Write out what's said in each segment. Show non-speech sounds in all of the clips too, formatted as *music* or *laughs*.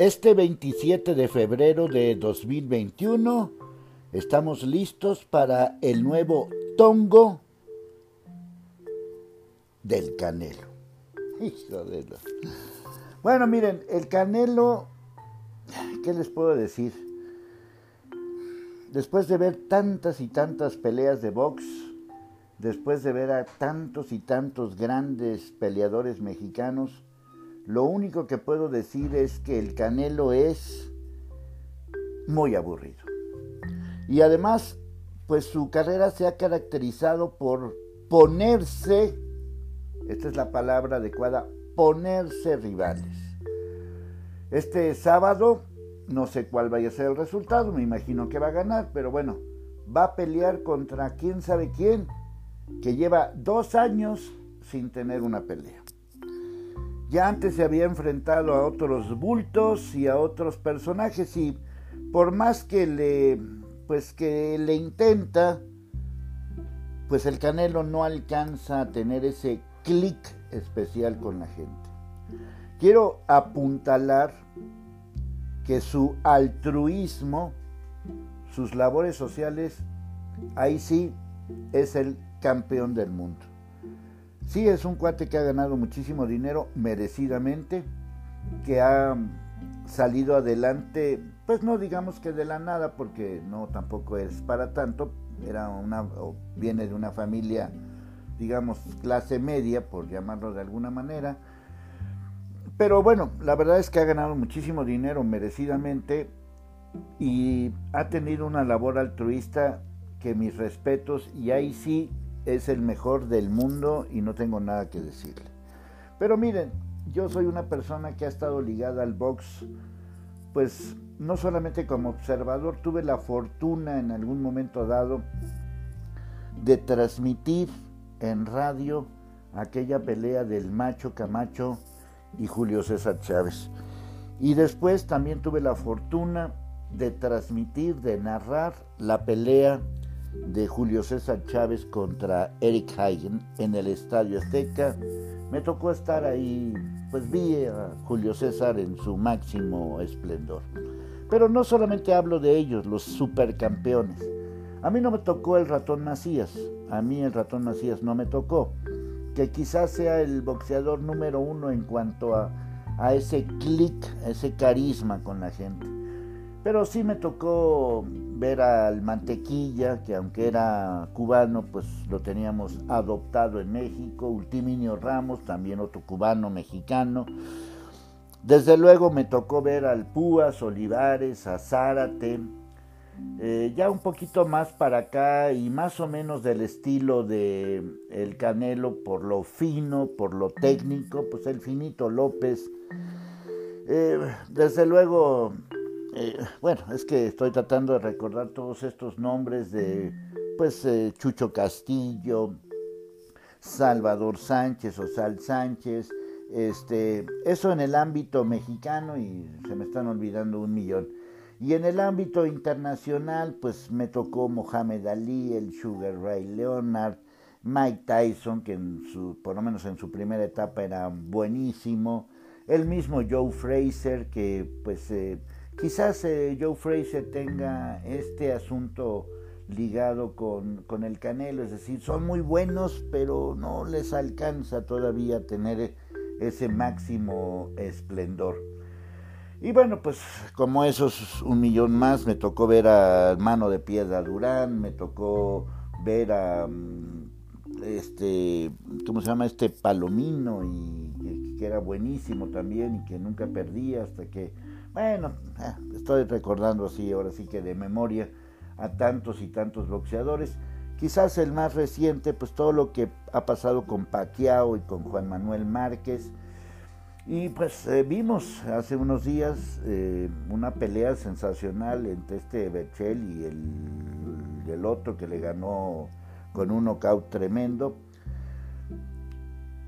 este 27 de febrero de 2021 estamos listos para el nuevo tongo del Canelo. *laughs* Bueno, miren, el Canelo, ¿qué les puedo decir? Después de ver tantas y tantas peleas de box, después de ver a tantos y tantos grandes peleadores mexicanos, lo único que puedo decir es que el Canelo es muy aburrido. Y además, pues su carrera se ha caracterizado por ponerse, esta es la palabra adecuada, ponerse rivales. Este sábado, no sé cuál vaya a ser el resultado, me imagino que va a ganar, pero bueno, va a pelear contra quién sabe quién, que lleva dos años sin tener una pelea. Ya antes se había enfrentado a otros bultos y a otros personajes y por más que le pues que le intenta pues el Canelo no alcanza a tener ese clic especial con la gente. Quiero apuntalar que su altruismo, sus labores sociales, ahí sí es el campeón del mundo. Sí, es un cuate que ha ganado muchísimo dinero merecidamente, que ha salido adelante, pues no digamos que de la nada, porque no tampoco es para tanto, era una, viene de una familia, digamos, clase media, por llamarlo de alguna manera. Pero bueno, la verdad es que ha ganado muchísimo dinero merecidamente y ha tenido una labor altruista que mis respetos, y ahí sí es el mejor del mundo y no tengo nada que decirle. Pero miren, yo soy una persona que ha estado ligada al box, pues no solamente como observador, tuve la fortuna en algún momento dado de transmitir en radio aquella pelea del macho Camacho y Julio César Chávez. Y después también tuve la fortuna de transmitir, de narrar la pelea de Julio César Chávez contra Eric Hagen en el Estadio Azteca. Me tocó estar ahí, pues vi a Julio César en su máximo esplendor. Pero no solamente hablo de ellos, los supercampeones. A mí no me tocó el ratón Macías, a mí el ratón Macías no me tocó, que quizás sea el boxeador número uno en cuanto a, a ese clic, ese carisma con la gente. Pero sí me tocó ver al Mantequilla, que aunque era cubano, pues lo teníamos adoptado en México, Ultiminio Ramos, también otro cubano mexicano. Desde luego me tocó ver al Púas, Olivares, a Zárate, eh, ya un poquito más para acá y más o menos del estilo de El Canelo por lo fino, por lo técnico, pues el finito López. Eh, desde luego eh, bueno, es que estoy tratando de recordar todos estos nombres de, pues, eh, Chucho Castillo, Salvador Sánchez o Sal Sánchez, este, eso en el ámbito mexicano y se me están olvidando un millón. Y en el ámbito internacional, pues me tocó Mohamed Ali, el Sugar Ray Leonard, Mike Tyson, que en su, por lo menos en su primera etapa era buenísimo, el mismo Joe Fraser, que pues eh, Quizás eh, Joe Fraser tenga este asunto ligado con, con, el Canelo, es decir, son muy buenos, pero no les alcanza todavía tener ese máximo esplendor. Y bueno, pues como esos un millón más, me tocó ver a Mano de Piedra Durán, me tocó ver a mm, este, ¿cómo se llama? Este Palomino, y que era buenísimo también y que nunca perdía hasta que bueno, eh, estoy recordando así, ahora sí que de memoria, a tantos y tantos boxeadores. Quizás el más reciente, pues todo lo que ha pasado con Pacquiao y con Juan Manuel Márquez. Y pues eh, vimos hace unos días eh, una pelea sensacional entre este Berchel y el, el otro que le ganó con un knockout tremendo.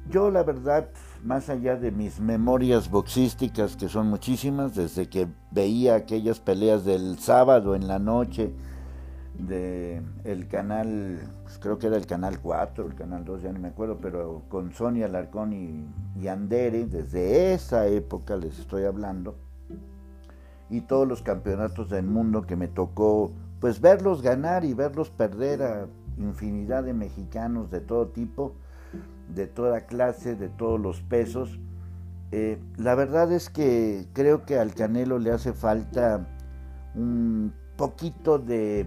Yo la verdad, más allá de mis memorias boxísticas, que son muchísimas, desde que veía aquellas peleas del sábado en la noche de el canal, pues creo que era el canal 4, el canal 2, ya no me acuerdo, pero con Sonia Larcón y, y Andere, desde esa época les estoy hablando, y todos los campeonatos del mundo que me tocó pues verlos ganar y verlos perder a infinidad de mexicanos de todo tipo, de toda clase, de todos los pesos. Eh, la verdad es que creo que al Canelo le hace falta un poquito de,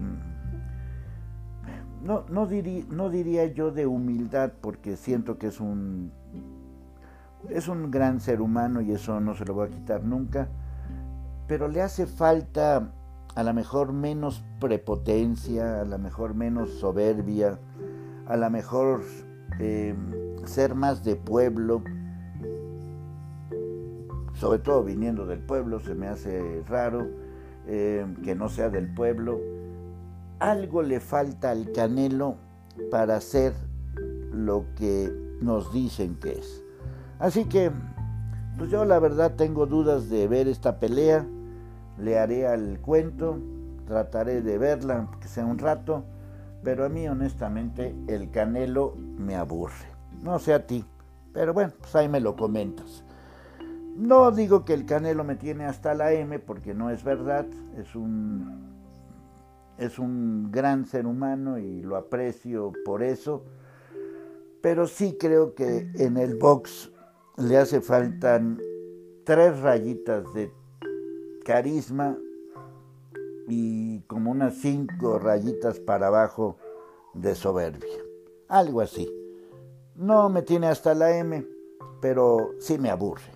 no, no, no diría yo de humildad, porque siento que es un, es un gran ser humano y eso no se lo voy a quitar nunca, pero le hace falta a lo mejor menos prepotencia, a lo mejor menos soberbia, a lo mejor eh, ser más de pueblo, sobre todo viniendo del pueblo, se me hace raro eh, que no sea del pueblo. Algo le falta al Canelo para ser lo que nos dicen que es. Así que, pues yo la verdad tengo dudas de ver esta pelea le haré al cuento, trataré de verla, que sea un rato, pero a mí honestamente el canelo me aburre. No sé a ti, pero bueno, pues ahí me lo comentas. No digo que el canelo me tiene hasta la M porque no es verdad, es un, es un gran ser humano y lo aprecio por eso, pero sí creo que en el box le hace faltan tres rayitas de carisma y como unas cinco rayitas para abajo de soberbia. Algo así. No me tiene hasta la M, pero sí me aburre.